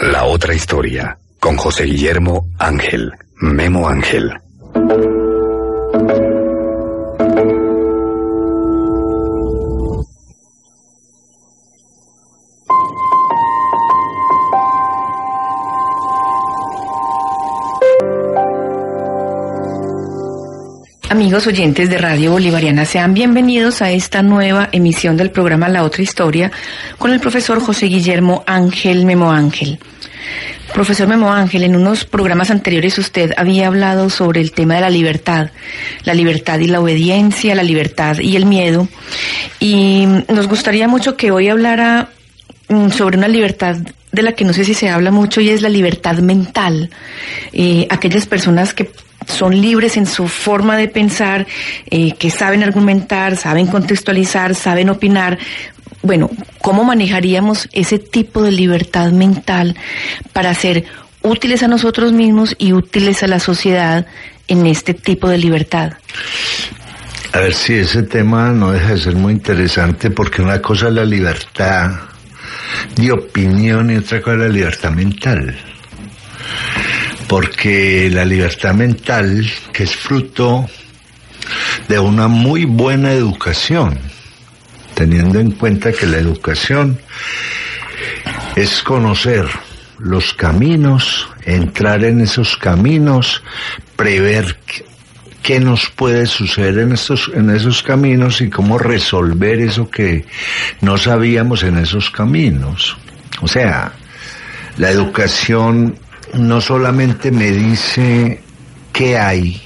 La otra historia, con José Guillermo Ángel, Memo Ángel. Amigos oyentes de Radio Bolivariana, sean bienvenidos a esta nueva emisión del programa La Otra Historia con el profesor José Guillermo Ángel Memo Ángel. Profesor Memo Ángel, en unos programas anteriores usted había hablado sobre el tema de la libertad, la libertad y la obediencia, la libertad y el miedo, y nos gustaría mucho que hoy hablara mm, sobre una libertad de la que no sé si se habla mucho y es la libertad mental. Eh, aquellas personas que son libres en su forma de pensar, eh, que saben argumentar, saben contextualizar, saben opinar. Bueno, ¿cómo manejaríamos ese tipo de libertad mental para ser útiles a nosotros mismos y útiles a la sociedad en este tipo de libertad? A ver si ese tema no deja de ser muy interesante porque una cosa es la libertad de opinión y otra cosa es la libertad mental porque la libertad mental, que es fruto de una muy buena educación, teniendo en cuenta que la educación es conocer los caminos, entrar en esos caminos, prever qué nos puede suceder en esos, en esos caminos y cómo resolver eso que no sabíamos en esos caminos. O sea, la educación no solamente me dice qué hay,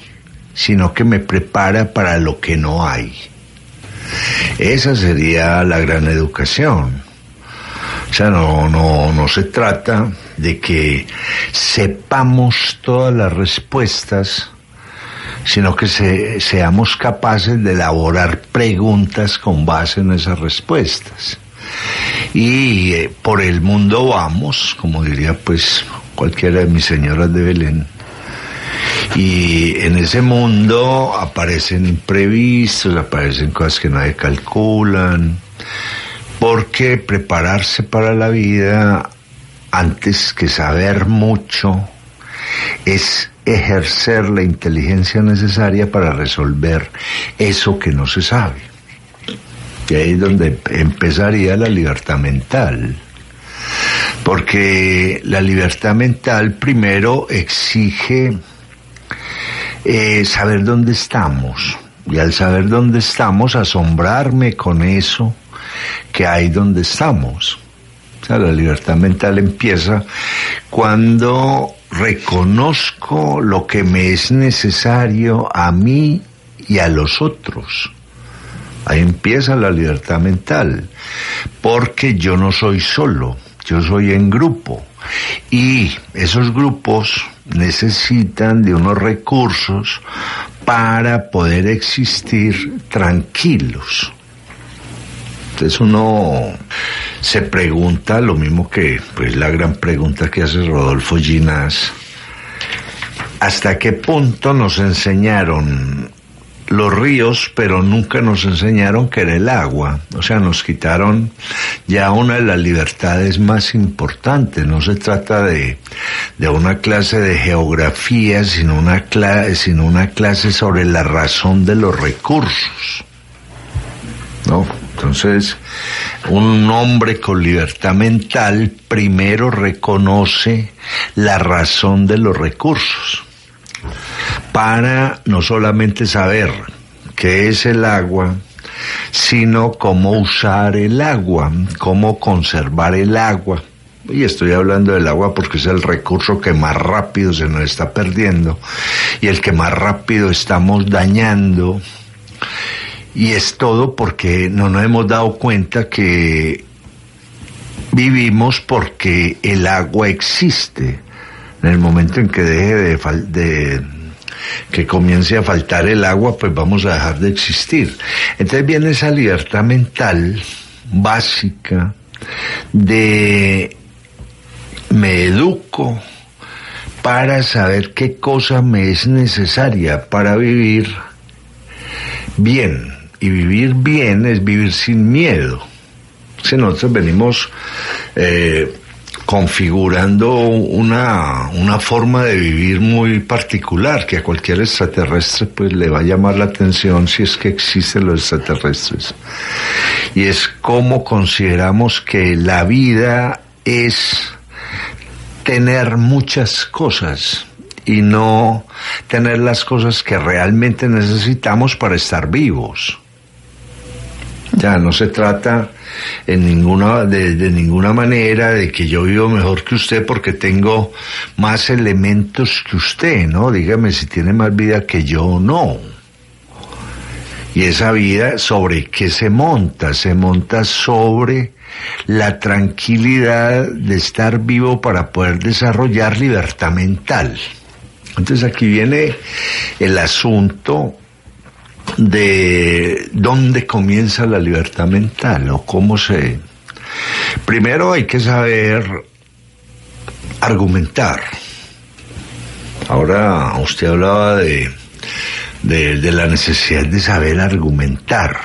sino que me prepara para lo que no hay. Esa sería la gran educación. O sea, no, no, no se trata de que sepamos todas las respuestas, sino que seamos capaces de elaborar preguntas con base en esas respuestas. Y eh, por el mundo vamos, como diría pues cualquiera de mis señoras de Belén. Y en ese mundo aparecen imprevistos, aparecen cosas que nadie calculan, porque prepararse para la vida antes que saber mucho es ejercer la inteligencia necesaria para resolver eso que no se sabe. Y ahí es donde empezaría la libertad mental porque la libertad mental primero exige eh, saber dónde estamos y al saber dónde estamos asombrarme con eso que hay donde estamos. La libertad mental empieza cuando reconozco lo que me es necesario a mí y a los otros. Ahí empieza la libertad mental, porque yo no soy solo yo soy en grupo y esos grupos necesitan de unos recursos para poder existir tranquilos. Entonces uno se pregunta lo mismo que pues la gran pregunta que hace Rodolfo Ginás, ¿hasta qué punto nos enseñaron los ríos, pero nunca nos enseñaron que era el agua. O sea, nos quitaron ya una de las libertades más importantes. No se trata de, de una clase de geografía, sino una, clase, sino una clase sobre la razón de los recursos. ¿No? Entonces, un hombre con libertad mental primero reconoce la razón de los recursos para no solamente saber qué es el agua, sino cómo usar el agua, cómo conservar el agua. Y estoy hablando del agua porque es el recurso que más rápido se nos está perdiendo y el que más rápido estamos dañando Y es todo porque no nos hemos dado cuenta que vivimos porque el agua existe. En el momento en que deje de, de que comience a faltar el agua, pues vamos a dejar de existir. Entonces viene esa libertad mental básica de me educo para saber qué cosa me es necesaria para vivir bien. Y vivir bien es vivir sin miedo. Si nosotros venimos eh, configurando una, una forma de vivir muy particular que a cualquier extraterrestre pues le va a llamar la atención si es que existen los extraterrestres. Y es como consideramos que la vida es tener muchas cosas y no tener las cosas que realmente necesitamos para estar vivos. Ya no se trata en ninguna de, de, ninguna manera de que yo vivo mejor que usted porque tengo más elementos que usted, ¿no? Dígame si tiene más vida que yo o no. Y esa vida sobre qué se monta? Se monta sobre la tranquilidad de estar vivo para poder desarrollar libertad mental. Entonces aquí viene el asunto de dónde comienza la libertad mental o cómo se... Primero hay que saber argumentar. Ahora usted hablaba de, de, la necesidad de saber argumentar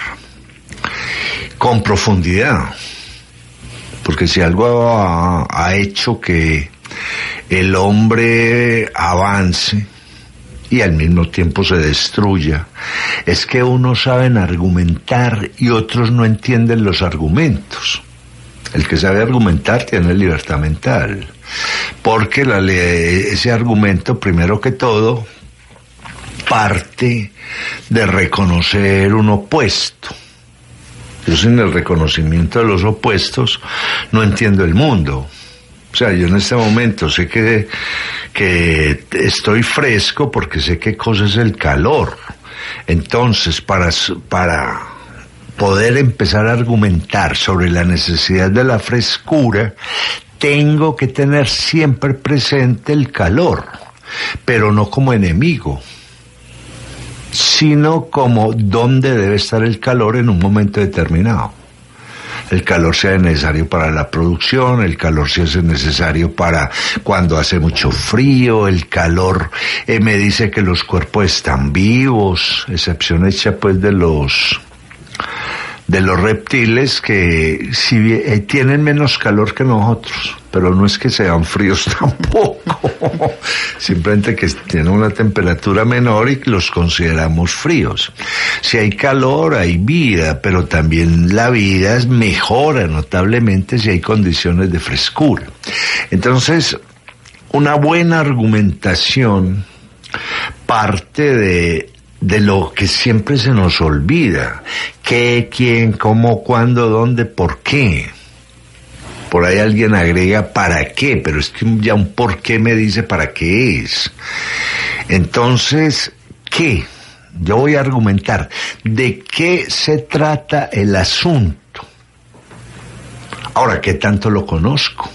con profundidad. Porque si algo ha, hecho que el hombre avance y al mismo tiempo se destruya, es que unos saben argumentar y otros no entienden los argumentos. El que sabe argumentar tiene libertad mental, porque ese argumento, primero que todo, parte de reconocer un opuesto yo sin el reconocimiento de los opuestos no entiendo el mundo. O sea, yo en este momento sé que, que estoy fresco porque sé qué cosa es el calor. Entonces, para, para poder empezar a argumentar sobre la necesidad de la frescura, tengo que tener siempre presente el calor, pero no como enemigo sino como dónde debe estar el calor en un momento determinado. El calor sea necesario para la producción, el calor sea necesario para cuando hace mucho frío, el calor eh, me dice que los cuerpos están vivos, excepción hecha pues de los de los reptiles que si eh, tienen menos calor que nosotros, pero no es que sean fríos tampoco, simplemente que tienen una temperatura menor y los consideramos fríos. Si hay calor, hay vida, pero también la vida mejora notablemente si hay condiciones de frescura. Entonces, una buena argumentación parte de de lo que siempre se nos olvida. ¿Qué, quién, cómo, cuándo, dónde, por qué? Por ahí alguien agrega para qué, pero es que ya un por qué me dice para qué es. Entonces, ¿qué? Yo voy a argumentar de qué se trata el asunto. Ahora, ¿qué tanto lo conozco?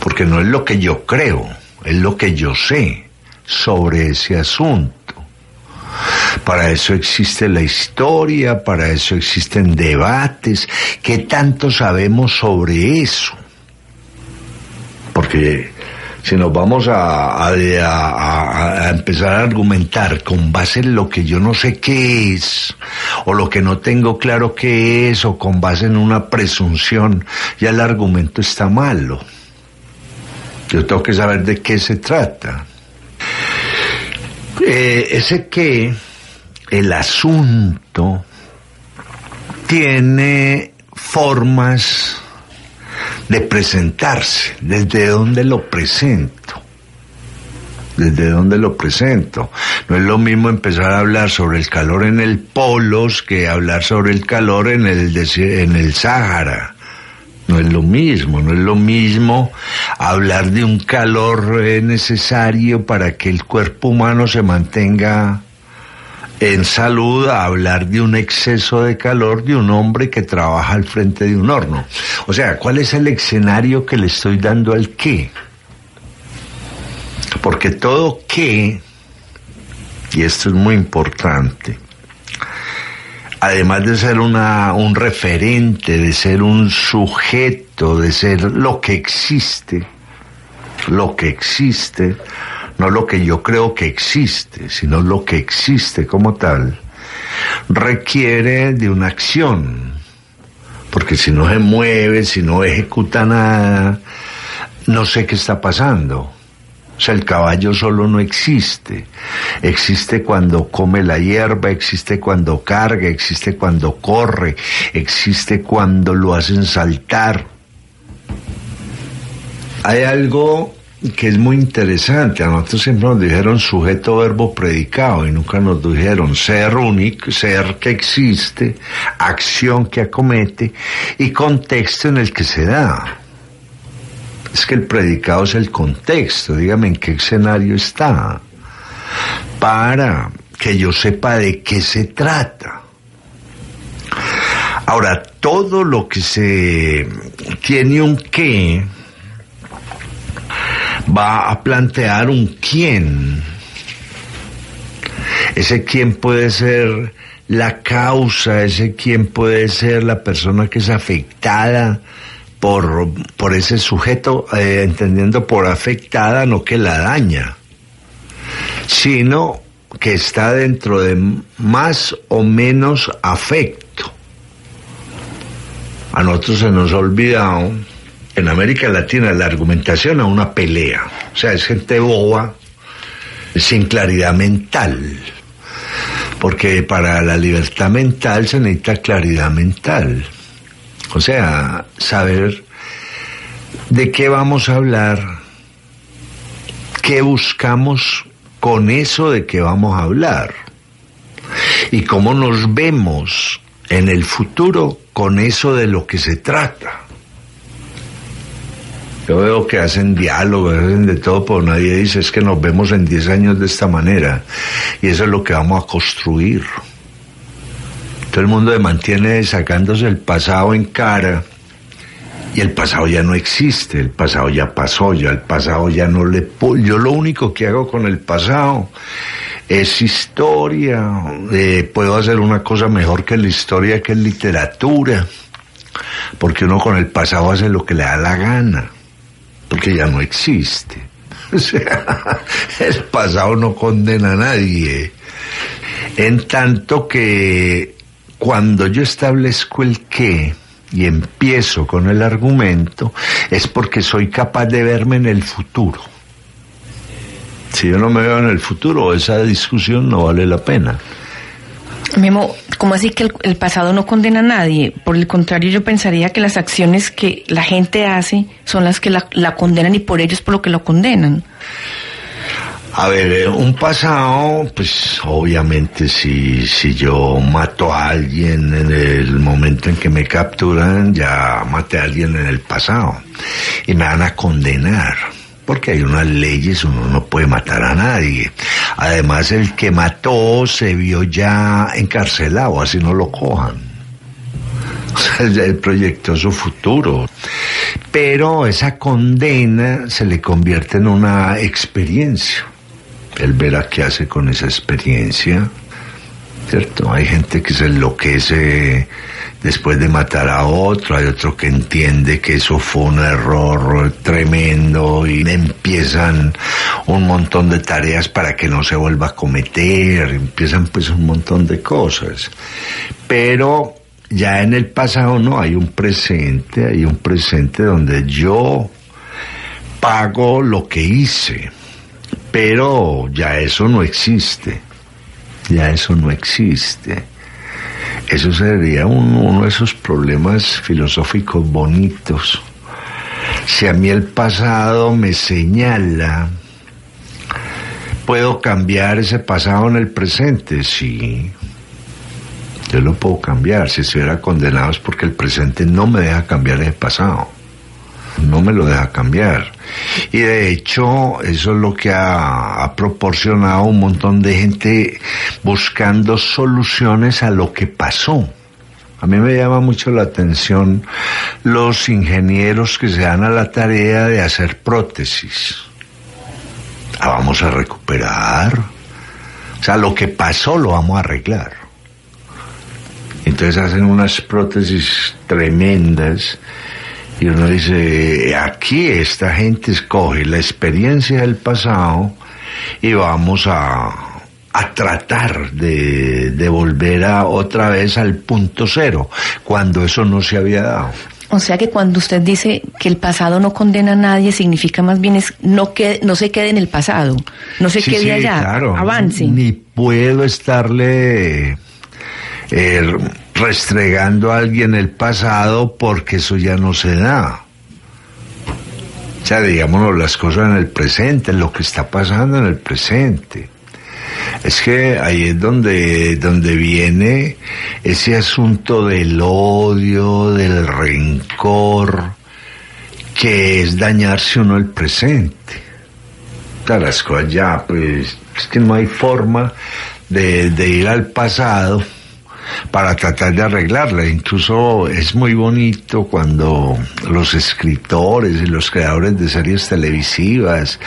Porque no es lo que yo creo, es lo que yo sé sobre ese asunto. Para eso existe la historia, para eso existen debates. ¿Qué tanto sabemos sobre eso? Porque si nos vamos a, empezar a argumentar con base en lo que yo no sé qué es, o lo que no tengo claro qué es, o con base en una presunción, ya el argumento está malo. Yo tengo que saber de qué se trata. Eh, ese que el asunto tiene formas de presentarse, desde dónde lo presento, desde dónde lo presento. No es lo mismo empezar a hablar sobre el calor en el polos que hablar sobre el calor en el, en el Sáhara. No es lo mismo, no es lo mismo hablar de un calor eh, necesario para que el cuerpo humano se mantenga en salud a hablar de un exceso de calor de un hombre que trabaja al frente de un horno. O sea, ¿cuál es el escenario que le estoy dando al qué? Porque todo qué, y esto es muy importante, además de ser una, un referente, de ser un sujeto, de ser lo que existe, lo que existe, no lo que yo creo que existe, sino lo que existe como tal, requiere de una acción, porque si no se mueve, si no ejecuta nada, no sé qué está pasando. O sea, el caballo solo no existe. Existe cuando come la hierba, existe cuando carga, existe cuando corre, existe cuando lo hacen saltar. Hay algo que es muy interesante. A nosotros siempre nos dijeron sujeto, verbo, predicado y nunca nos dijeron ser único, ser que existe, acción que acomete y contexto en el que se da es que el predicado es el contexto, dígame en qué escenario está, para que yo sepa de qué se trata. Ahora, todo lo que se tiene un qué va a plantear un quién. Ese quién puede ser la causa, ese quién puede ser la persona que es afectada por, por ese sujeto, eh, entendiendo por afectada no que la daña, sino que está dentro de más o menos afecto. A nosotros se nos ha olvidado, en América Latina, la argumentación a una pelea. O sea, es gente boba, sin claridad mental. Porque para la libertad mental se necesita claridad mental. O sea, saber de qué vamos a hablar, qué buscamos con eso de qué vamos a hablar y cómo nos vemos en el futuro con eso de lo que se trata. Yo veo que hacen diálogos, hacen de todo, pero nadie dice es que nos vemos en 10 años de esta manera y eso es lo que vamos a construir. Todo el mundo se mantiene sacándose el pasado en cara y el pasado ya no existe, el pasado ya pasó, ya el pasado ya no le... Yo lo único que hago con el pasado es historia, eh, puedo hacer una cosa mejor que la historia, que es literatura, porque uno con el pasado hace lo que le da la gana, porque ya no existe. O sea, el pasado no condena a nadie. En tanto que cuando yo establezco el qué y empiezo con el argumento, es porque soy capaz de verme en el futuro. Si yo no me veo en el futuro, esa discusión no vale la pena. Memo, ¿cómo así que el, pasado no condena a nadie? Por el contrario, yo pensaría que las acciones que la gente hace son las que la, la condenan y por ello es por lo que lo condenan. A ver, eh, un pasado, pues obviamente si, si yo mato a alguien en el momento en que me capturan, ya maté a alguien en el pasado y me van a condenar. Porque hay unas leyes, uno no puede matar a nadie. Además, el que mató se vio ya encarcelado, así no lo cojan. O sea, el proyecto su futuro. Pero esa condena se le convierte en una experiencia él verá qué hace con esa experiencia, ¿cierto? Hay gente que se enloquece después de matar a otro, hay otro que entiende que eso fue un error tremendo y empiezan un montón de tareas para que no se vuelva a cometer, empiezan pues un montón de cosas. Pero ya en el pasado no, hay un presente, hay un presente donde yo pago lo que hice pero ya eso no existe, ya eso no existe. Eso sería uno de esos problemas filosóficos bonitos. Si a mí el pasado me señala, ¿puedo cambiar ese pasado en el presente? Sí, yo lo puedo cambiar. Si estuviera condenado es porque el presente no me deja cambiar ese pasado. No me lo deja cambiar. Y de hecho, eso es lo que ha, proporcionado un montón de gente buscando soluciones a lo que pasó. A mí me llama mucho la atención los ingenieros que se dan a la tarea de hacer prótesis. La vamos a recuperar. O sea, lo que pasó lo vamos a arreglar. Entonces hacen unas prótesis tremendas y uno dice, aquí esta gente escoge la experiencia del pasado y vamos a, a tratar de, de, volver a otra vez al punto cero, cuando eso no se había dado. O sea que cuando usted dice que el pasado no condena a nadie, significa más bien es no que no se quede en el pasado, no se Sí, quede sí, allá, claro. avance. Ni puedo estarle eh, restregando a alguien el pasado porque eso ya no se da. O sea, digámonos las cosas en el presente, lo que está pasando en el presente. Es que ahí es donde, donde viene ese asunto del odio, del rencor, que es dañarse uno el presente. O sea, las cosas ya, pues, es que no hay forma de ir al pasado para tratar de arreglarla. Incluso es muy bonito cuando los escritores y los creadores de series televisivas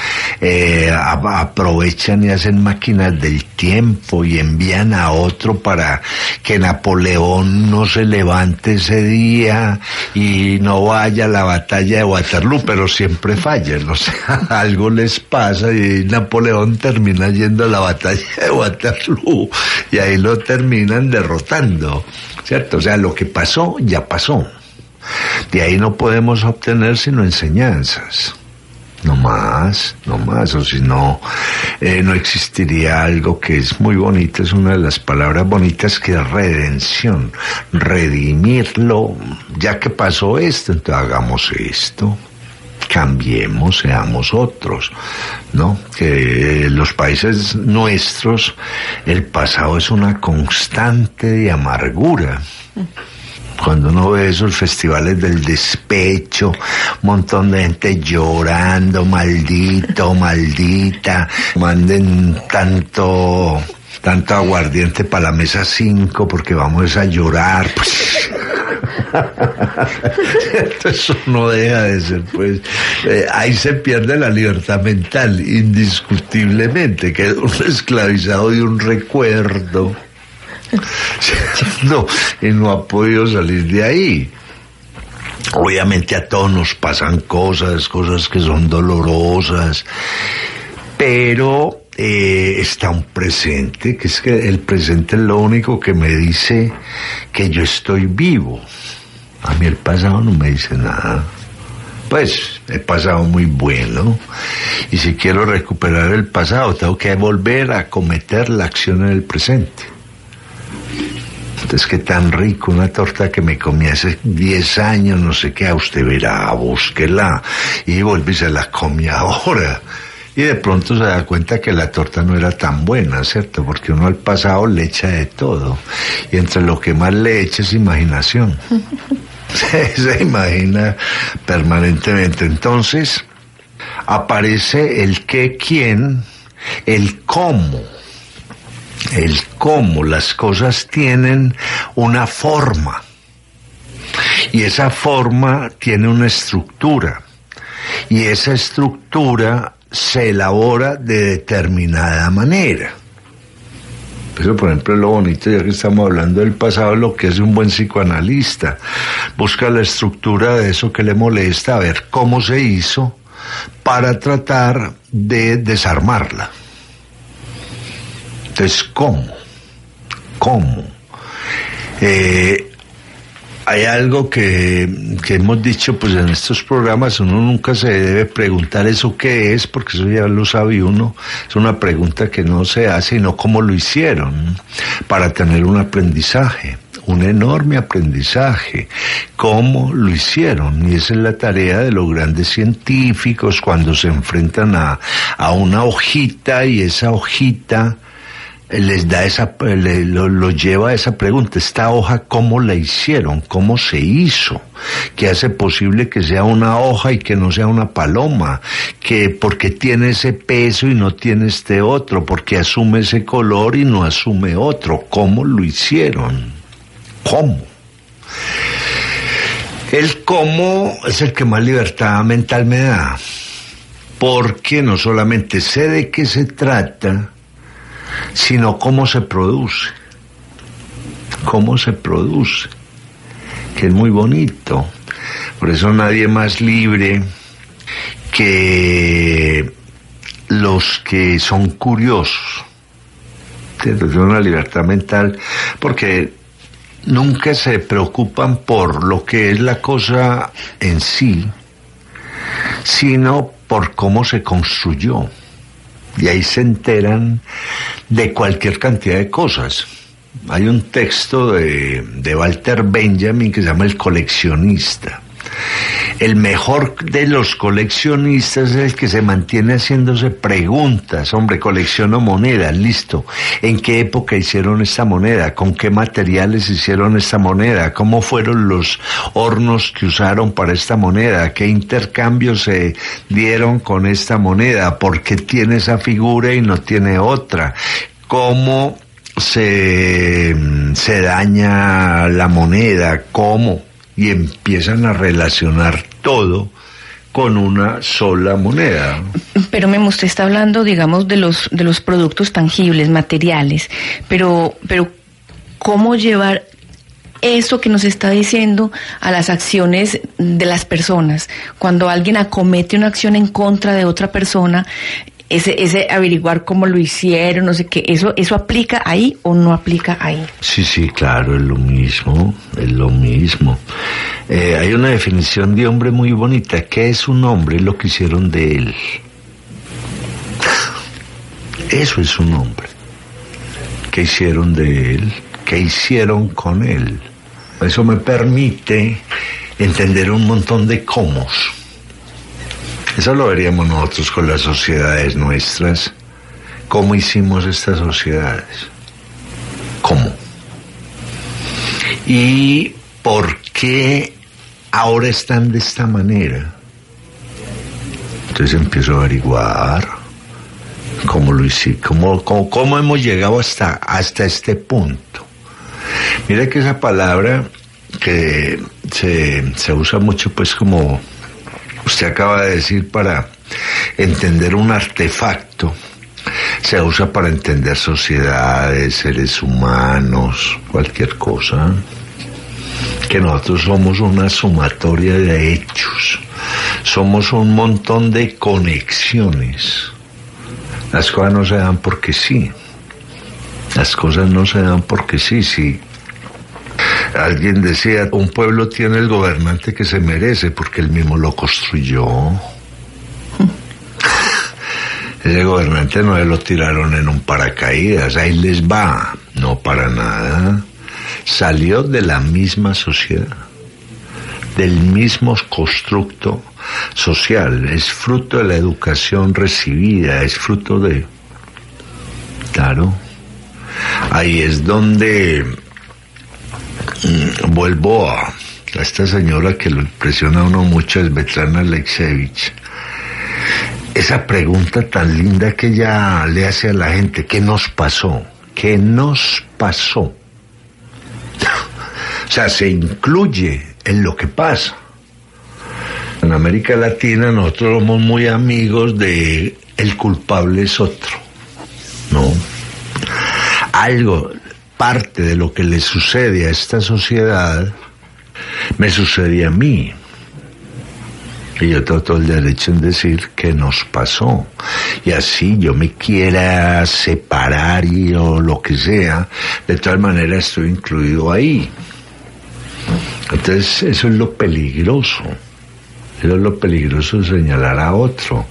eh, aprovechan y hacen máquinas del tiempo y envían a otro para que Napoleón no se levante ese día y no vaya a la batalla de Waterloo, pero siempre fallan. O sea, algo les pasa y Napoleón termina yendo a la batalla de Waterloo y ahí lo terminan derrotando, ¿cierto? O sea, lo que pasó, ya pasó. De ahí no podemos obtener sino enseñanzas. No más, no más, o si no, eh, no existiría algo que es muy bonito, es una de las palabras bonitas que es redención, redimirlo, ya que pasó esto, entonces hagamos esto, cambiemos, seamos otros, ¿no? Que los países nuestros el pasado es una constante de amargura. Cuando uno ve esos festivales del despecho, un montón de gente llorando, maldito, maldita, manden tanto, tanto aguardiente para la mesa 5 porque vamos a llorar. Pues, eso no deja de ser, pues, eh, ahí se pierde la libertad mental, indiscutiblemente, que es un esclavizado de un recuerdo. no, y no ha podido salir de ahí. Obviamente a todos nos pasan cosas, cosas que son dolorosas, pero eh, está un presente, que es que el presente es lo único que me dice que yo estoy vivo. A mí el pasado no me dice nada. Pues he pasado muy bueno y si quiero recuperar el pasado tengo que volver a cometer la acción en el presente. Entonces, qué tan rico, una torta que me comí hace 10 años, no sé qué, a usted verá, búsquela. Y y se la come ahora. Y de pronto se da cuenta que la torta no era tan buena, ¿cierto? Porque uno al pasado le echa de todo. Y entre lo que más le echa es imaginación. se, se imagina permanentemente. Entonces, aparece el qué, quién, el cómo el cómo las cosas tienen una forma y esa forma tiene una estructura y esa estructura se elabora de determinada manera. Eso, por ejemplo, lo bonito, ya que estamos hablando del pasado, lo que es un buen psicoanalista. Busca la estructura de eso que le molesta, a ver cómo se hizo para tratar de desarmarla. Entonces, ¿cómo? ¿Cómo? Eh, hay algo que, que, hemos dicho pues en estos programas, uno nunca se debe preguntar eso qué es, porque eso ya lo sabe uno, es una pregunta que no se hace, sino cómo lo hicieron, para tener un aprendizaje, un enorme aprendizaje, cómo lo hicieron, y esa es la tarea de los grandes científicos cuando se enfrentan a, a una hojita y esa hojita les da esa, lo, lo, lleva a esa pregunta, esta hoja, ¿cómo la hicieron? ¿Cómo se hizo? ¿Qué hace posible que sea una hoja y que no sea una paloma? que porque tiene ese peso y no tiene este otro? porque asume ese color y no asume otro? ¿Cómo lo hicieron? ¿Cómo? El cómo es el que más libertad mental me da, porque no solamente sé de qué se trata, sino cómo se produce. Cómo se produce, que es muy bonito. Por eso nadie más libre que los que son curiosos. Es una libertad mental porque nunca se preocupan por lo que es la cosa en sí, sino por cómo se construyó y ahí se enteran de cualquier cantidad de cosas. Hay un texto de, de Walter Benjamin que se llama El coleccionista el mejor de los coleccionistas es el que se mantiene haciéndose preguntas. Hombre, colecciono monedas, listo. ¿En qué época hicieron esta moneda? ¿Con qué materiales hicieron esta moneda? ¿Cómo fueron los hornos que usaron para esta moneda? ¿Qué intercambios se dieron con esta moneda? ¿Por qué tiene esa figura y no tiene otra? ¿Cómo se, se daña la moneda? ¿Cómo? Y empiezan a relacionar todo con una sola moneda. Pero me usted está hablando, digamos, de los de los productos tangibles, materiales, pero pero cómo llevar eso que nos está diciendo a las acciones de las personas. Cuando alguien acomete una acción en contra de otra persona, ese, ese averiguar cómo lo hicieron, no sé qué, ¿eso, ¿eso aplica ahí o no aplica ahí? Sí, sí, claro, es lo mismo, es lo mismo. Eh, hay una definición de hombre muy bonita, ¿qué es un hombre? Lo que hicieron de él. Eso es un hombre. ¿Qué hicieron de él? ¿Qué hicieron con él? Eso me permite entender un montón de cómo eso lo veríamos nosotros con las sociedades nuestras. ¿Cómo hicimos estas sociedades? ¿Cómo? ¿Y por qué ahora están de esta manera? Entonces empiezo a averiguar cómo lo hicimos, cómo, cómo, cómo, hemos llegado hasta, hasta este punto. Mira que esa palabra que se, se usa mucho pues como usted acaba de decir para entender un artefacto. Se usa para entender sociedades, seres humanos, cualquier cosa. Que nosotros somos una sumatoria de hechos. Somos un montón de conexiones. Las cosas no se dan porque sí. Las cosas no se dan porque sí, sí. Alguien decía, un pueblo tiene el gobernante que se merece porque él mismo lo construyó. Ese gobernante no lo tiraron en un paracaídas, ahí les va, no para nada. Salió de la misma sociedad, del mismo constructo social, es fruto de la educación recibida, es fruto de... Claro, ahí es donde vuelvo a, esta señora que lo impresiona a uno mucho, es Betlana Alexevich. Esa pregunta tan linda que ella le hace a la gente, ¿qué nos pasó? ¿Qué nos pasó? o sea, se incluye en lo que pasa. En América Latina nosotros somos muy amigos de el culpable es otro, ¿no? Algo, parte de lo que le sucede a esta sociedad me sucede a mí. Y yo tengo todo el derecho en decir que nos pasó. Y así yo me quiera separar y o lo que sea, de tal manera estoy incluido ahí. Entonces eso es lo peligroso. Eso es lo peligroso señalar a otro.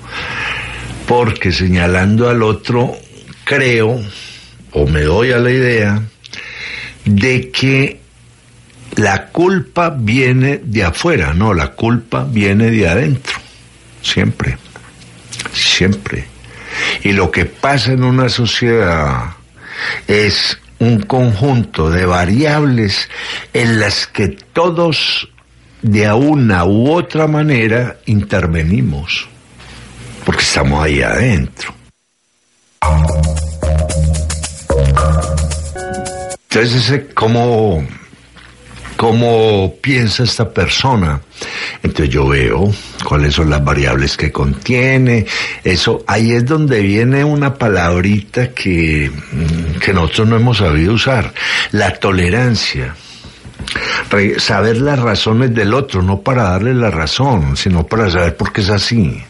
Porque señalando al otro creo o me doy a la idea de que la culpa viene de afuera, no, la culpa viene de adentro, siempre, siempre. Y lo que pasa en una sociedad es un conjunto de variables en las que todos de una u otra manera intervenimos, porque estamos ahí adentro. Entonces, ¿cómo, cómo piensa esta persona? Entonces yo veo cuáles son las variables que contiene. Eso, ahí es donde viene una palabrita que, mm, que nosotros no hemos sabido usar, la tolerancia. saber las razones del otro, no para darle la razón, sino para saber por qué es así.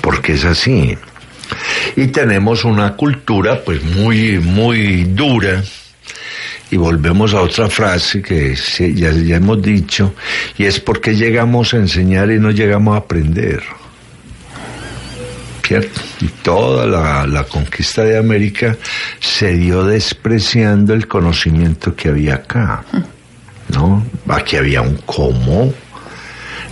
¿Por qué es así? Y tenemos una cultura pues muy, muy dura, y volvemos a otra frase que ya, ya hemos dicho, y es porque llegamos a enseñar y no llegamos a aprender. ¿Cierto? Y toda la, la, conquista de América se dio despreciando el conocimiento que había acá. ¿No? Aquí había un cómo.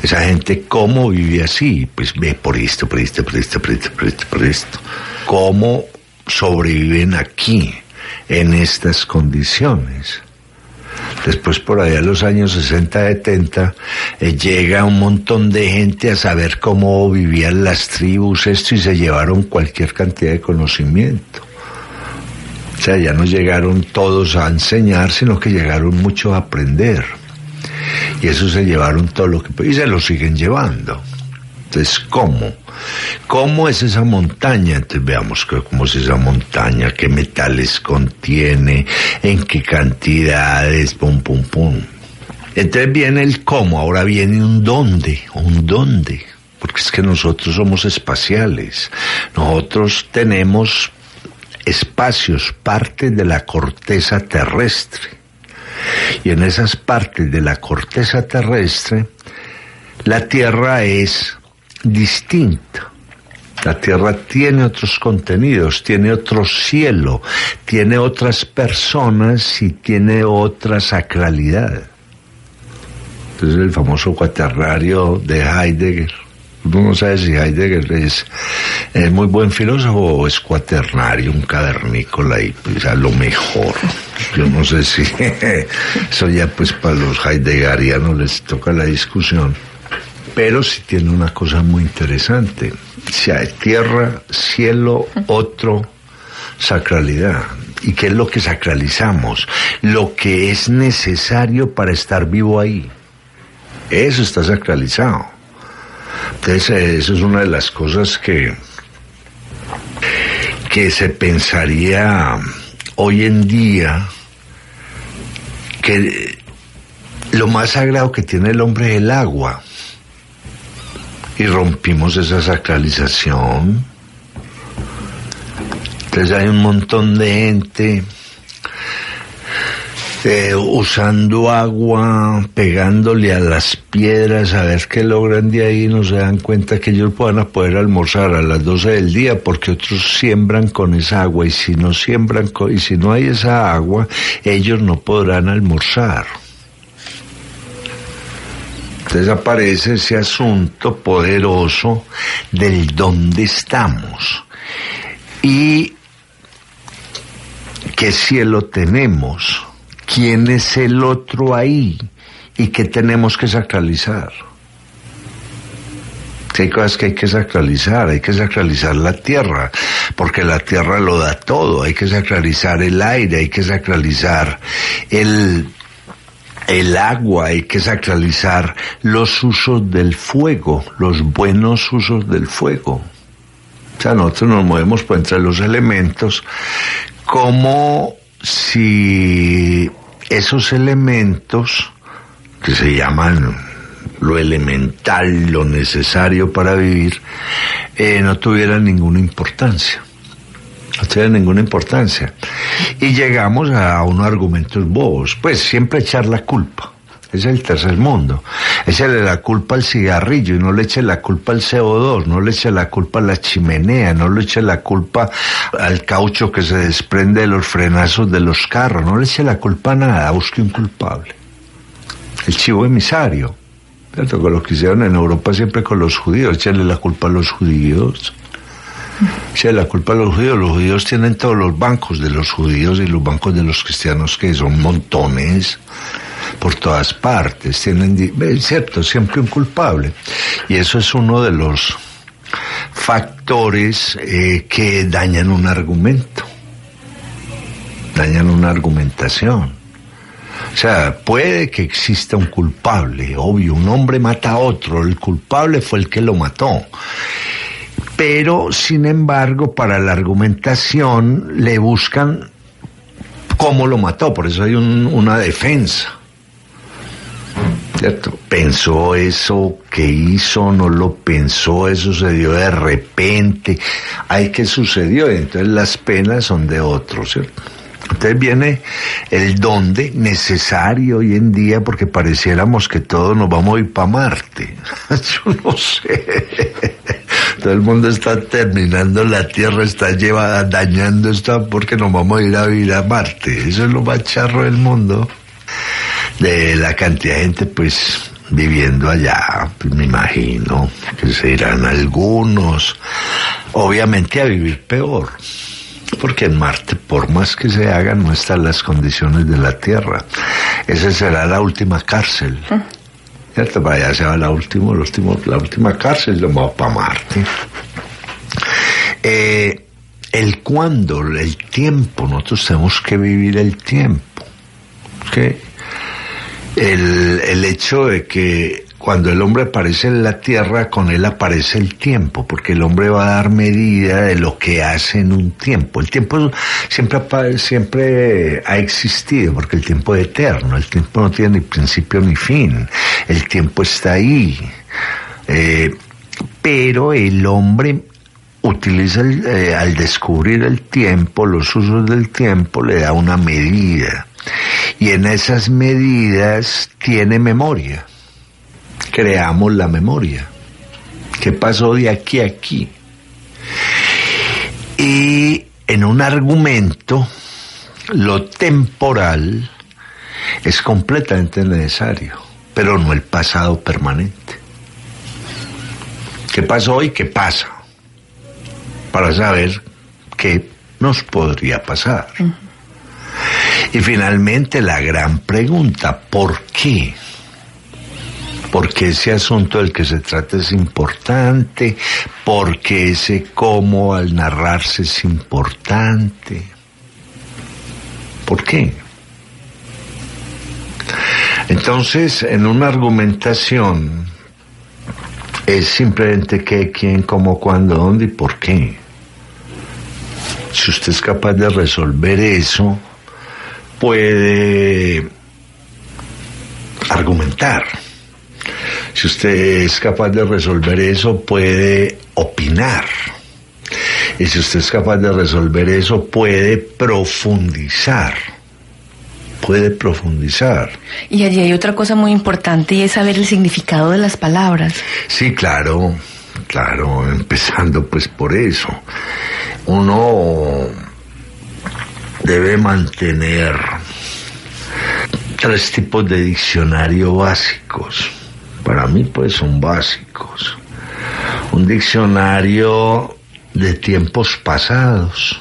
Esa gente cómo vivía así, pues ve por esto, por esto, por esto, por esto, por esto, por esto. Cómo sobreviven aquí en estas condiciones. Después por allá en los años 60, 70, eh, llega un montón de gente a saber cómo vivían las tribus, esto, y se llevaron cualquier cantidad de conocimiento. O sea, ya no llegaron todos a enseñar, sino que llegaron muchos a aprender. Y eso se llevaron todo lo que... Y se lo siguen llevando. Entonces, ¿cómo? ¿Cómo es esa montaña? Entonces veamos cómo es esa montaña, qué metales contiene, en qué cantidades, pum, pum, pum. Entonces viene el cómo, ahora viene un dónde, un dónde, porque es que nosotros somos espaciales, nosotros tenemos espacios, partes de la corteza terrestre. Y en esas partes de la corteza terrestre, la Tierra es distinta. La tierra tiene otros contenidos, tiene otro cielo, tiene otras personas y tiene otra sacralidad. Entonces el famoso cuaternario de Heidegger. Uno no sabe si Heidegger es, muy buen filósofo o es cuaternario, un cavernícola y pues a lo mejor. Yo no sé si eso ya pues para los heideggerianos les toca la discusión pero sí tiene una cosa muy interesante. Si hay tierra, cielo, otro, sacralidad. ¿Y qué es lo que sacralizamos? Lo que es necesario para estar vivo ahí. Eso está sacralizado. Entonces, eso es una de las cosas que, que se pensaría hoy en día que lo más sagrado que tiene el hombre es el agua y rompimos esa sacralización. Entonces hay un montón de gente usando agua, pegándole a las piedras, a ver qué logran de ahí, no se dan cuenta que ellos puedan poder almorzar a las 12 del día porque otros siembran con esa agua y si no siembran y si no hay esa agua, ellos no podrán almorzar. Entonces aparece ese asunto poderoso del dónde estamos y qué cielo tenemos, quién es el otro ahí y qué tenemos que sacralizar. hay cosas que hay que sacralizar, hay que sacralizar la tierra, porque la tierra lo da todo, hay que sacralizar el aire, hay que sacralizar el el agua, hay que sacralizar los usos del fuego, los buenos usos del fuego. O sea, nosotros nos movemos por entre los elementos como si esos elementos que se llaman lo elemental, lo necesario para vivir, eh, no tuvieran ninguna importancia no tiene ninguna importancia. Y llegamos a unos argumentos bobos, pues siempre echar la culpa. Es el tercer mundo. Échale la culpa al cigarrillo y no le eche la culpa al CO2, no le eche la culpa a la chimenea, no le eche la culpa al caucho que se desprende de los frenazos de los carros, no le eche la culpa a nada, busque un culpable. El chivo emisario. ¿Cierto? Con lo que hicieron en Europa siempre con los judíos, echarle la culpa a los judíos. Sí, la culpa de los judíos. Los judíos tienen todos los bancos de los judíos y los bancos de los cristianos, que son montones por todas partes. Tienen, cierto, siempre un culpable. Y eso es uno de los factores eh, que dañan un argumento, dañan una argumentación. O sea, puede que exista un culpable, obvio, un hombre mata a otro, el culpable fue el que lo mató. Pero, sin embargo, para la argumentación le buscan cómo lo mató, por eso hay una defensa. ¿Cierto? Pensó eso, que hizo, no lo pensó, eso sucedió de repente. Ay, ¿qué sucedió? Entonces las penas son de otro, ¿cierto? Entonces viene el donde necesario hoy en día porque pareciéramos que todos nos vamos a ir para Marte. Yo no sé. Todo el mundo está terminando, la Tierra está llevada, dañando esto porque nos vamos a ir a vivir a Marte. Eso es lo más charro del mundo. De la cantidad de gente, pues, viviendo allá, pues, me imagino que se irán algunos, obviamente a vivir peor porque en Marte, por más que se hagan, no están las condiciones de la Tierra. Esa será la última cárcel. ¿Cierto? Para allá se va la última, la última cárcel, lo va para Marte. Eh, el cuándo, el tiempo, nosotros tenemos que vivir el tiempo. ¿okay? El, el hecho de que cuando el hombre aparece en la tierra, con él aparece el tiempo, porque el hombre va a dar medida de lo que hace en un tiempo. El tiempo siempre, siempre ha existido, porque el tiempo es eterno, el tiempo no tiene ni principio ni fin, el tiempo está ahí. Eh, pero el hombre utiliza eh, al descubrir el tiempo, los usos del tiempo, le da una medida. Y en esas medidas tiene memoria creamos la memoria. ¿Qué pasó de aquí a aquí? Y en un argumento, lo temporal es completamente necesario, pero no el pasado permanente. ¿Qué pasó y qué pasa? Para saber qué nos podría pasar. Y finalmente la gran pregunta, ¿por qué? porque ese asunto del que se trata es importante, porque ese cómo al narrarse es importante. ¿Por qué? Entonces, en una argumentación es simplemente qué, quién, cómo, cuándo, dónde y por qué. Si usted es capaz de resolver eso, puede argumentar. Si usted es capaz de resolver eso, puede opinar. Y si usted es capaz de resolver eso, puede profundizar. Puede profundizar. Y allí hay otra cosa muy importante y es saber el significado de las palabras. Sí, claro, claro, empezando pues por eso. Uno debe mantener tres tipos de diccionario básicos para mí pues son básicos. Un diccionario de tiempos pasados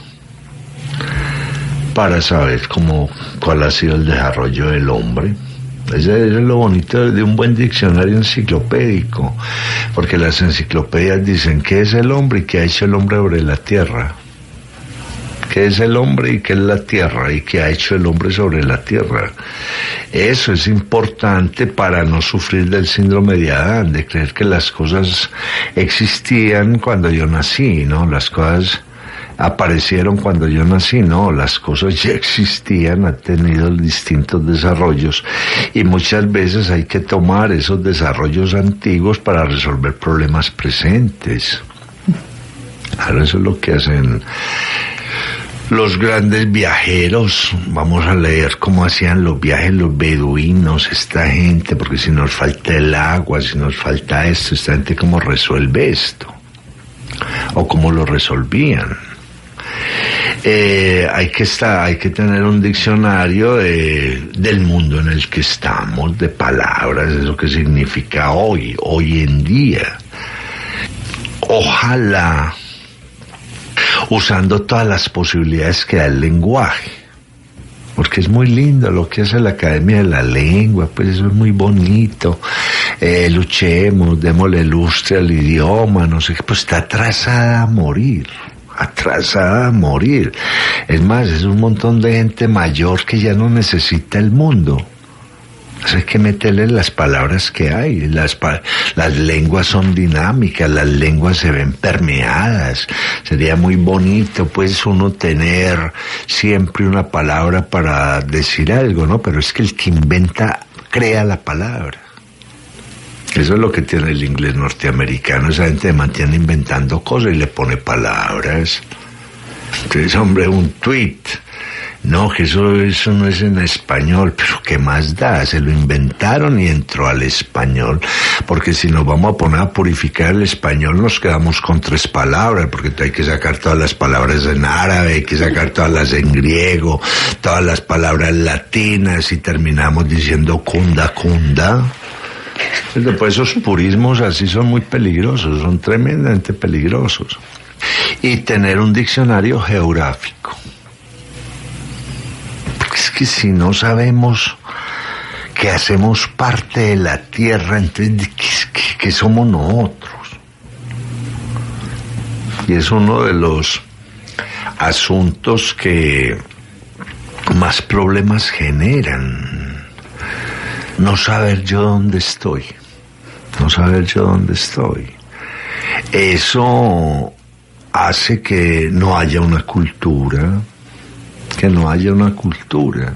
para saber cómo, cuál ha sido el desarrollo del hombre. Ese es lo bonito de un buen diccionario enciclopédico, porque las enciclopedias dicen qué es el hombre y qué ha hecho el hombre sobre la tierra qué es el hombre y qué es la tierra y qué ha hecho el hombre sobre la tierra. Eso es importante para no sufrir del síndrome de Adán, de creer que las cosas existían cuando yo nací, ¿no? Las cosas aparecieron cuando yo nací, no, las cosas ya existían, han tenido distintos desarrollos y muchas veces hay que tomar esos desarrollos antiguos para resolver problemas presentes. Ahora eso es lo que hacen los grandes viajeros, vamos a leer cómo hacían los viajes los beduinos, esta gente, porque si nos falta el agua, si nos falta esto, esta gente cómo resuelve esto, o cómo lo resolvían. Eh, hay que estar, hay que tener un diccionario del mundo en el que estamos, de palabras, eso que significa hoy, hoy en día. Ojalá usando todas las posibilidades que da el lenguaje. Porque es muy lindo lo que hace la Academia de la Lengua, pues eso es muy bonito. Eh, luchemos, démosle lustre al idioma, no sé qué, pues está atrasada a morir atrasada a morir. Es más, es un montón de gente mayor que ya no necesita el mundo. Hay que meterle las palabras que hay. Las, las lenguas son dinámicas, las lenguas se ven permeadas. Sería muy bonito, pues, uno tener siempre una palabra para decir algo, ¿no? Pero es que el que inventa crea la palabra. Eso es lo que tiene el inglés norteamericano. Esa gente mantiene inventando cosas y le pone palabras. Entonces, hombre, un tweet. No, que eso, eso no es en español, pero ¿qué más da? Se lo inventaron y entró al español. Porque si nos vamos a poner a purificar el español, nos quedamos con tres palabras, porque hay que sacar todas las palabras en árabe, hay que sacar todas las en griego, todas las palabras latinas y terminamos diciendo kunda kunda. Pues esos purismos así son muy peligrosos, son tremendamente peligrosos. Y tener un diccionario geográfico. Es que si no sabemos que hacemos parte de la tierra, entonces, que somos nosotros? Y es uno de los asuntos que más problemas generan no saber yo dónde estoy, no saber yo dónde estoy. Eso hace que no haya una cultura, que no haya una cultura,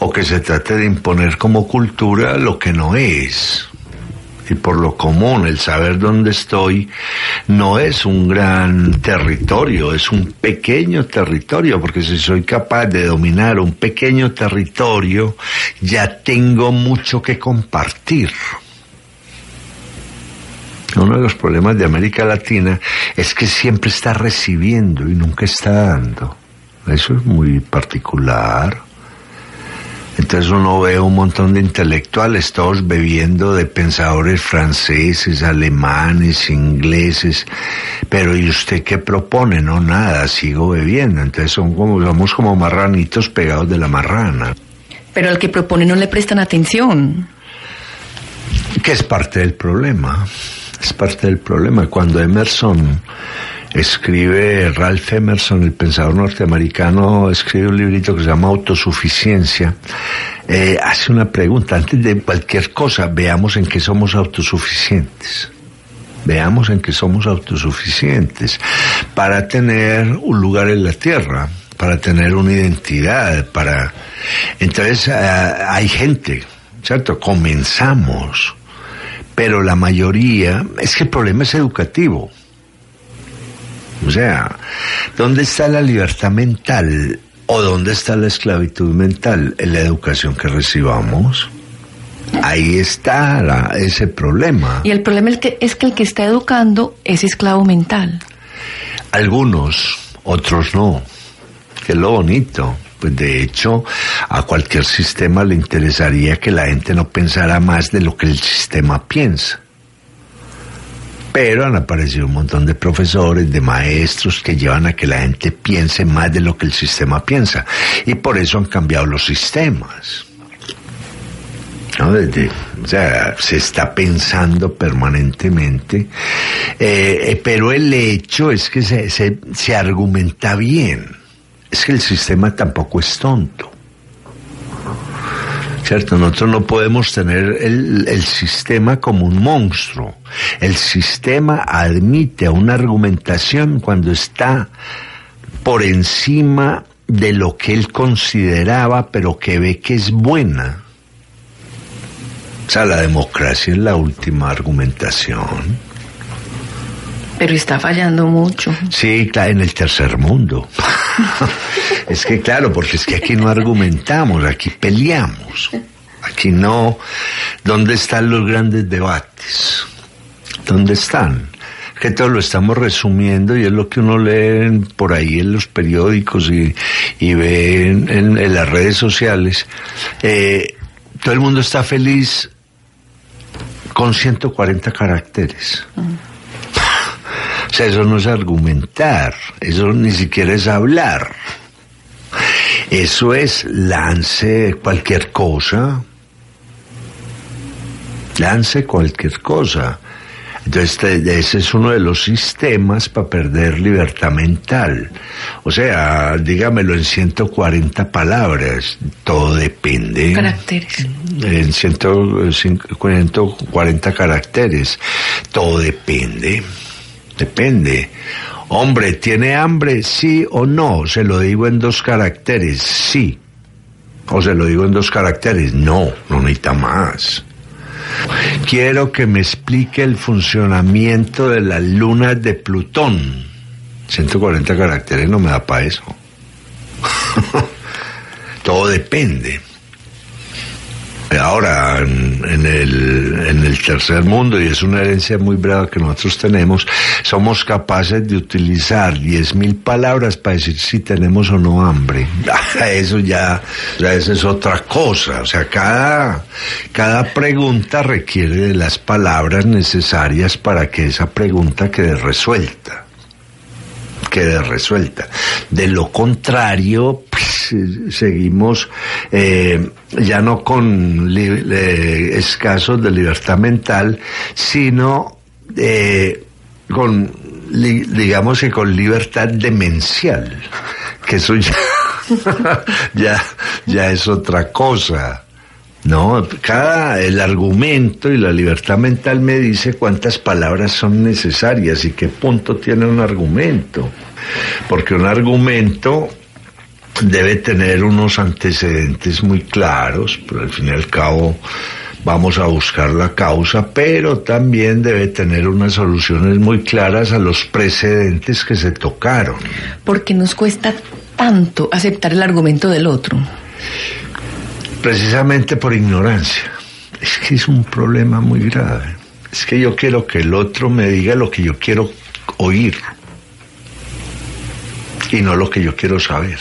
o que se trate de imponer como cultura lo que no es y por lo común, el saber dónde estoy no es un gran territorio, es un pequeño territorio, porque si soy capaz de dominar un pequeño territorio, ya tengo mucho que compartir. Uno de los problemas de América Latina es que siempre está recibiendo y nunca está dando. Eso es muy particular. Entonces uno ve un montón de intelectuales, todos bebiendo de pensadores franceses, alemanes, ingleses, pero ¿y usted qué propone? No, nada, sigo bebiendo. Entonces son como, somos como marranitos pegados de la marrana. Pero al que propone no le prestan atención. Que es parte del problema, es parte del problema. Cuando Emerson escribe Ralph Emerson, el pensador norteamericano, escribe un librito que se llama Autosuficiencia. Eh, hace una pregunta, antes de cualquier cosa, veamos en qué somos autosuficientes. Veamos en qué somos autosuficientes para tener un lugar en la tierra, para tener una identidad, para... Entonces, eh, hay gente, ¿cierto? Comenzamos, pero la mayoría, es que el problema es educativo. O sea, ¿dónde está la libertad mental o dónde está la esclavitud mental? En la educación que recibamos. Ahí está ese problema. Y el problema es que, es que el que está educando es esclavo mental. Algunos, otros no. Que es lo bonito. Pues de hecho, a cualquier sistema le interesaría que la gente no pensara más de lo que el sistema piensa pero han aparecido un montón de profesores, de maestros que llevan a que la gente piense más de lo que el sistema piensa. Y por eso han cambiado los sistemas. o sea, se está pensando permanentemente, eh, eh, pero el hecho es que se, se argumenta bien. Es que el sistema tampoco es tonto. ¿cierto? Nosotros no podemos tener el, el, sistema como un monstruo. El sistema admite una argumentación cuando está por encima de lo que él consideraba, pero que ve que es buena. O sea, la democracia es la última argumentación. Pero está fallando mucho. Sí, en el tercer mundo. es que claro, porque es que aquí no argumentamos, aquí peleamos. Aquí no. ¿Dónde están los grandes debates? ¿Dónde están? Que todo lo estamos resumiendo y es lo que uno lee por ahí en los periódicos y, y ve en, las redes sociales. Eh, todo el mundo está feliz con 140 caracteres. Mm. O sea, eso no es argumentar, eso ni siquiera es hablar. Eso es lance cualquier cosa. Lance cualquier cosa. Entonces, ese es uno de los sistemas para perder libertad mental. O sea, dígamelo en 140 palabras, todo depende. Caracteres. En 140 caracteres, todo depende. Depende. Hombre, ¿tiene hambre? Sí o no. Se lo digo en dos caracteres, sí. O se lo digo en dos caracteres, no, no necesita más. Quiero que me explique el funcionamiento de las lunas de Plutón. 140 caracteres no me da para eso. Todo depende. Ahora, en, el, en el tercer mundo, y es una herencia muy brava que nosotros tenemos, somos capaces de utilizar 10.000 palabras para decir si tenemos o no hambre. Eso ya, eso es otra cosa. O sea, cada, cada pregunta requiere de las palabras necesarias para que esa pregunta quede resuelta quede resuelta. De lo contrario, pues, seguimos eh, ya no con escasos de libertad mental, sino eh, con, digamos que con libertad demencial, que eso ya, ya, ya es otra cosa. No, cada el argumento y la libertad mental me dice cuántas palabras son necesarias y qué punto tiene un argumento. Porque un argumento debe tener unos antecedentes muy claros, pero al fin y al cabo vamos a buscar la causa, pero también debe tener unas soluciones muy claras a los precedentes que se tocaron. ¿Por qué nos cuesta tanto aceptar el argumento del otro? Precisamente por ignorancia. Es que es un problema muy grave. Es que yo quiero que el otro me diga lo que yo quiero oír y no lo que yo quiero saber.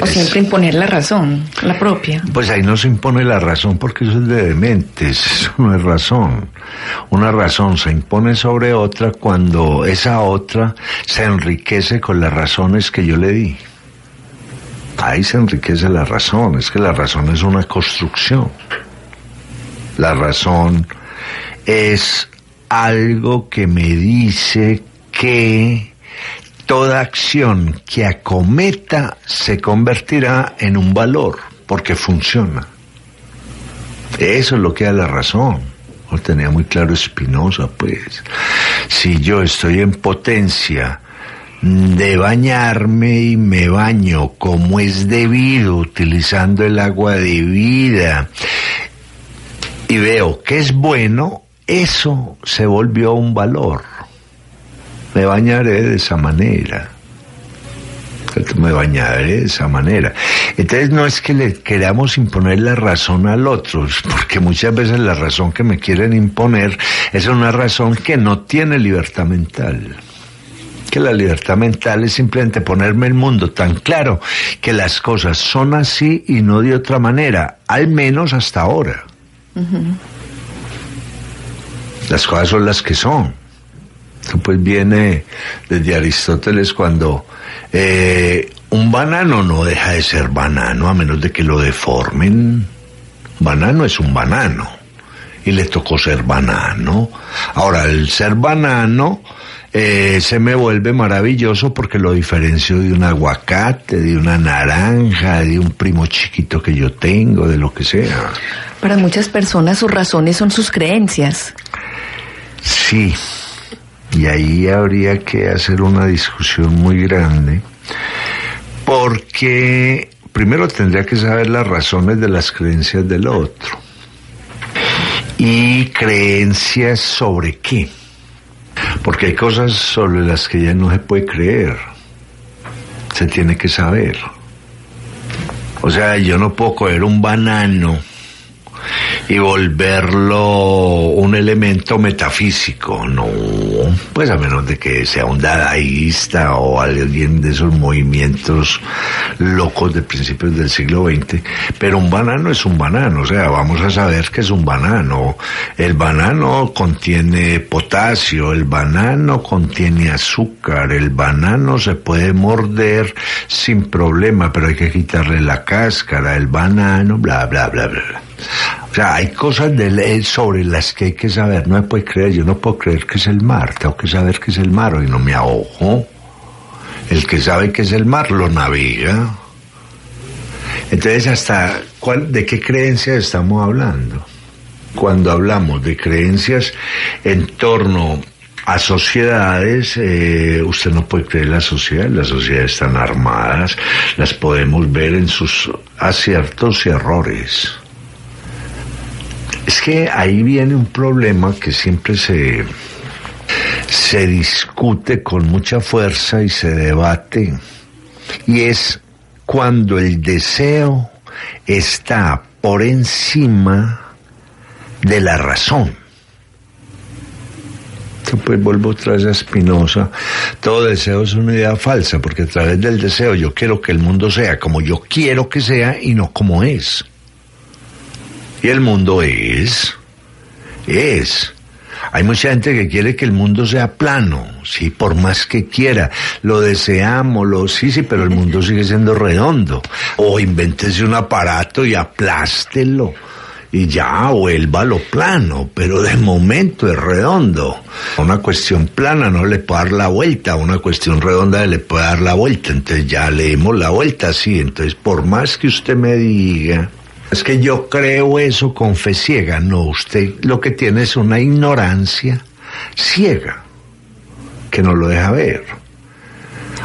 O siempre imponer la razón, la propia. Pues ahí no se impone la razón porque eso es de dementes, eso no es razón. Una razón se impone sobre otra cuando esa otra se enriquece con las razones que yo le di. Ahí se enriquece la razón, es que la razón es una construcción. La razón es algo que me dice que toda acción que acometa se convertirá en un valor, porque funciona. Eso es lo que da la razón. Lo tenía muy claro Espinosa, pues. Si yo estoy en potencia de bañarme y me baño como es debido, utilizando el agua de vida, y veo que es bueno, eso se volvió un valor me bañaré de esa manera. Me bañaré de esa manera. Entonces no es que le queramos imponer la razón al otro, porque muchas veces la razón que me quieren imponer es una razón que no tiene libertad mental que la libertad mental es simplemente ponerme el mundo tan claro que las cosas son así y no de otra manera, al menos hasta ahora. Las cosas son las que son pues viene desde Aristóteles cuando eh, un banano no deja de ser banano a menos de que lo deformen. Banano es un banano y le tocó ser banano. Ahora, el ser banano eh, se me vuelve maravilloso porque lo diferencio de un aguacate, de una naranja, de un primo chiquito que yo tengo, de lo que sea. Para muchas personas sus razones son sus creencias. Sí, y ahí habría que hacer una discusión muy grande, porque primero tendría que saber las razones de las creencias del otro. Y creencias sobre qué. Porque hay cosas sobre las que ya no se puede creer. Se tiene que saber. O sea, yo no puedo coger un banano y volverlo un elemento metafísico. No, pues a menos de que sea un dadaísta o alguien de esos movimientos locos de principios del siglo XX, pero un banano es un banano, o sea, vamos a saber que es un banano. El banano contiene potasio, el banano contiene azúcar, el banano se puede morder sin problema, pero hay que quitarle la cáscara, el banano, bla, bla, bla, bla. O sea, hay cosas de sobre las que hay que saber. No me puede creer, yo no puedo creer que es el mar. Tengo que saber que es el mar y no me ahogo. El que sabe que es el mar lo navega. Entonces, ¿hasta de qué creencias estamos hablando? Cuando hablamos de creencias en torno a sociedades, eh, usted no puede creer la sociedad, las sociedades están armadas, las podemos ver en sus aciertos y errores. Es que ahí viene un problema que siempre se, se discute con mucha fuerza y se debate, y es cuando el deseo está por encima de la razón. Pues vuelvo otra vez a Spinoza. Todo deseo es una idea falsa, porque a través del deseo yo quiero que el mundo sea como yo quiero que sea y no como es. Y el mundo es, es. Hay mucha gente que quiere que el mundo sea plano, sí, por más que quiera. Lo deseamos, lo, sí, sí, pero el mundo sigue siendo redondo. O invéntese un aparato y aplástelo. Y ya vuelva a lo plano, pero de momento es redondo. una cuestión plana no le puede dar la vuelta, una cuestión redonda le puede dar la vuelta. Entonces ya leemos la vuelta, sí. Entonces, por más que usted me diga, es que yo creo eso con fe ciega. No, usted lo que tiene es una ignorancia ciega que no lo deja ver.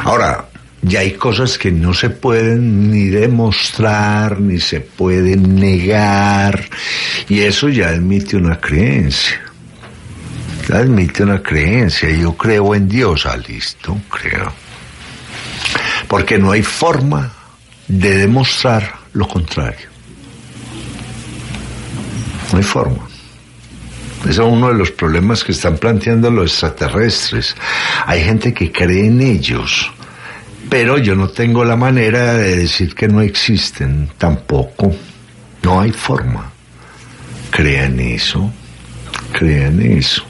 Ahora, ya hay cosas que no se pueden ni demostrar, ni se pueden negar, y eso ya admite una creencia. Admite una creencia. Yo creo en Dios, ah, listo, creo. Porque no hay forma de demostrar lo contrario. No hay forma. Es uno de los problemas que están planteando los extraterrestres. Hay gente que cree en ellos, pero yo no tengo la manera de decir que no existen tampoco. No hay forma. Crean eso, crean eso.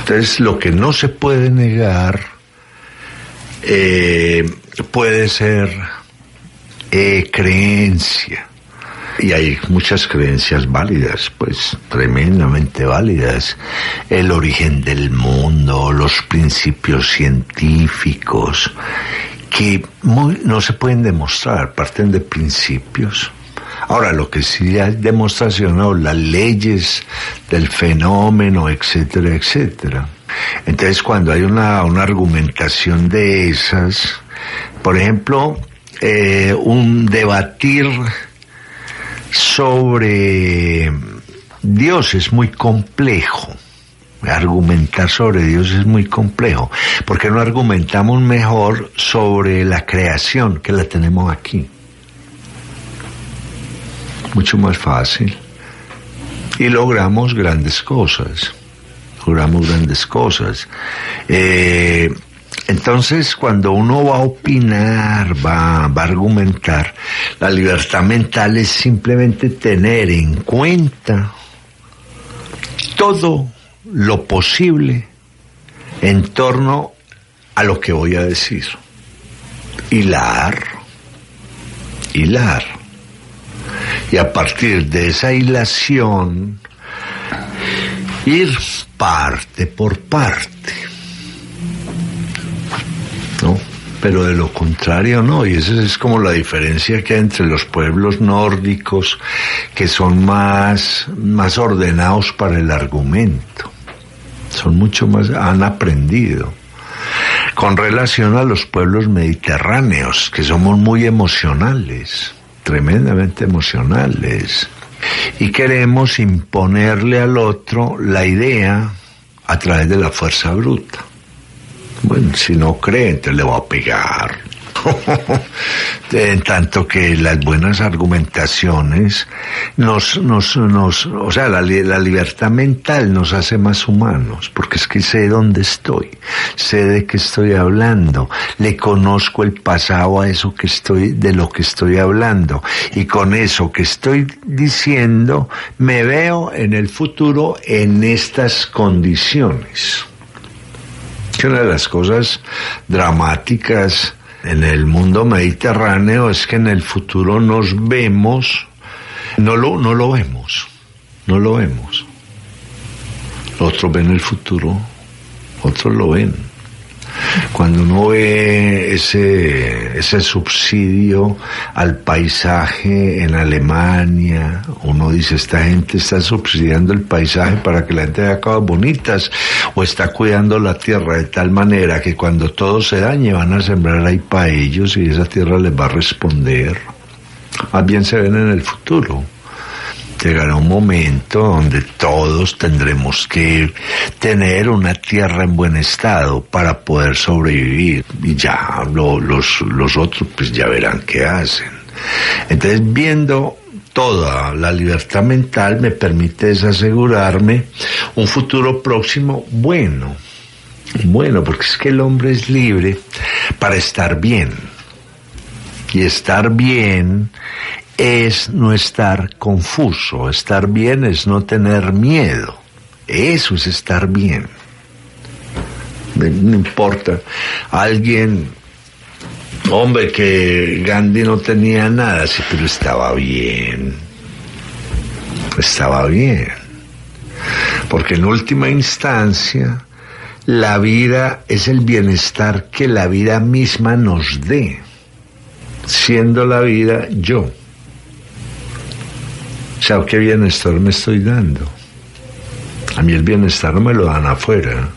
Entonces, lo que no se puede negar eh, puede ser eh, creencia y hay muchas creencias válidas, pues tremendamente válidas. El origen del mundo, los principios científicos, que no se pueden demostrar, parten de principios. Ahora, lo que sí hay demostración, o las leyes del fenómeno, etcétera, etcétera. Entonces, cuando hay una, una argumentación de esas, por ejemplo, eh, un debatir sobre Dios es muy complejo. Argumentar sobre Dios es muy complejo. porque no argumentamos mejor sobre la creación que la tenemos aquí? Mucho más fácil. Y logramos grandes cosas. Logramos grandes cosas. Eh, entonces, cuando uno va a opinar, va, a argumentar, la libertad mental es simplemente tener en cuenta todo lo posible en torno a lo que voy a decir. Hilar, hilar. Y a partir de esa hilación, ir parte por parte pero de lo contrario no, y esa es como la diferencia que hay entre los pueblos nórdicos que son más, más ordenados para el argumento, son mucho más, han aprendido. Con relación a los pueblos mediterráneos, que somos muy emocionales, tremendamente emocionales, y queremos imponerle al otro la idea a través de la fuerza bruta. Bueno, si no cree, entonces le va a pegar. en tanto que las buenas argumentaciones nos, nos, nos, o sea, la, la libertad mental nos hace más humanos, porque es que sé dónde estoy, sé de qué estoy hablando, le conozco el pasado a eso que estoy, de lo que estoy hablando, y con eso que estoy diciendo, me veo en el futuro en estas condiciones. Una de las cosas dramáticas en el mundo mediterráneo es que en el futuro nos vemos, no lo, no lo vemos, no lo vemos. Otros ven el futuro, otros lo ven. Cuando uno ve ese, ese subsidio al paisaje en Alemania, uno dice, esta gente está subsidiando el paisaje para que la gente haga cosas bonitas, o está cuidando la tierra de tal manera que cuando todo se dañe van a sembrar ahí para ellos y esa tierra les va a responder. Más bien se ven en el futuro llegará un momento donde todos tendremos que tener una tierra en buen estado para poder sobrevivir y ya los, los otros pues ya verán qué hacen. Entonces viendo toda la libertad mental me permite asegurarme un futuro próximo bueno. Bueno, porque es que el hombre es libre para estar bien. Y estar bien es no estar confuso, estar bien es no tener miedo, eso es estar bien. No importa, alguien, hombre, que Gandhi no tenía nada, sí, pero estaba bien, estaba bien, porque en última instancia, la vida es el bienestar que la vida misma nos dé, siendo la vida yo. O ¿qué bienestar me estoy dando? A mí el bienestar no me lo dan afuera.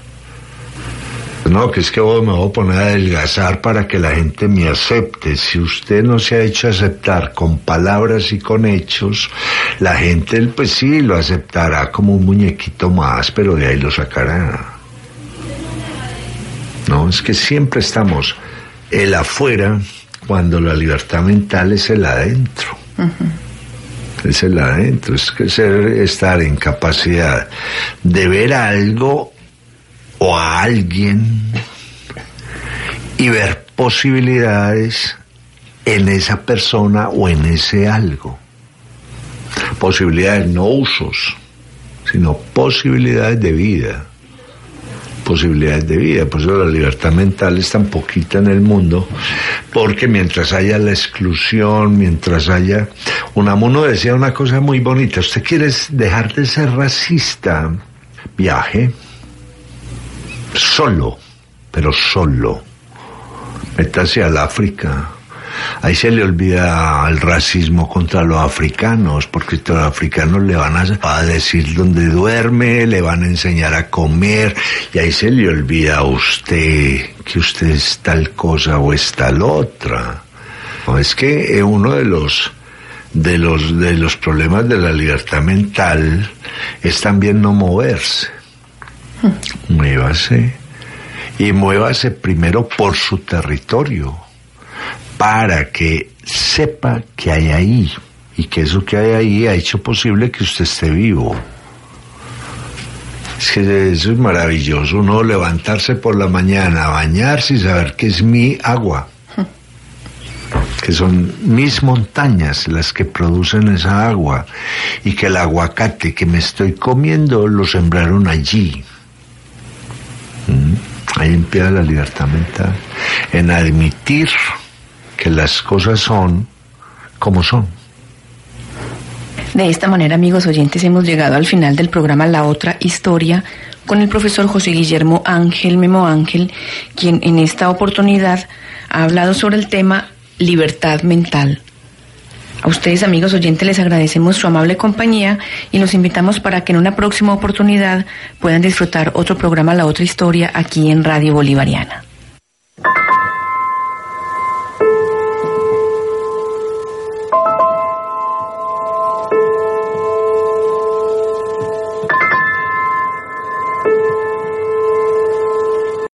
No, que es que me voy a poner a adelgazar para que la gente me acepte. Si usted no se ha hecho aceptar con palabras y con hechos, la gente, pues sí, lo aceptará como un muñequito más, pero de ahí lo sacará. No, es que siempre estamos el afuera cuando la libertad mental es el adentro es el adentro, es que ser, estar en capacidad de ver algo o a alguien y ver posibilidades en esa persona o en ese algo. Posibilidades no usos, sino posibilidades de vida posibilidades de vida. Por eso la libertad mental es tan poquita en el mundo, porque mientras haya la exclusión, mientras haya... Unamuno decía una cosa muy bonita, usted quiere dejar de ser racista, viaje, solo, pero solo. Métase al África, Ahí se le olvida el racismo contra los africanos, porque los africanos le van a, decir dónde duerme, le van a enseñar a comer, y ahí se le olvida a usted que usted es tal cosa o es tal otra. es que uno de los de los de los problemas de la libertad mental es también no moverse. Hmm. Muévase y muévase primero por su territorio para que sepa que hay ahí y que eso que hay ahí ha hecho posible que usted esté vivo. Es que eso es maravilloso, uno levantarse por la mañana, bañarse y saber que es mi agua, que son mis montañas las que producen esa agua y que el aguacate que me estoy comiendo lo sembraron allí. ¿Mm? Ahí empieza la libertad mental, en admitir que las cosas son como son. De esta manera, amigos oyentes, hemos llegado al final del programa La Otra Historia con el profesor José Guillermo Ángel Memo Ángel, quien en esta oportunidad ha hablado sobre el tema libertad mental. A ustedes, amigos oyentes, les agradecemos su amable compañía y los invitamos para que en una próxima oportunidad puedan disfrutar otro programa La Otra Historia aquí en Radio Bolivariana.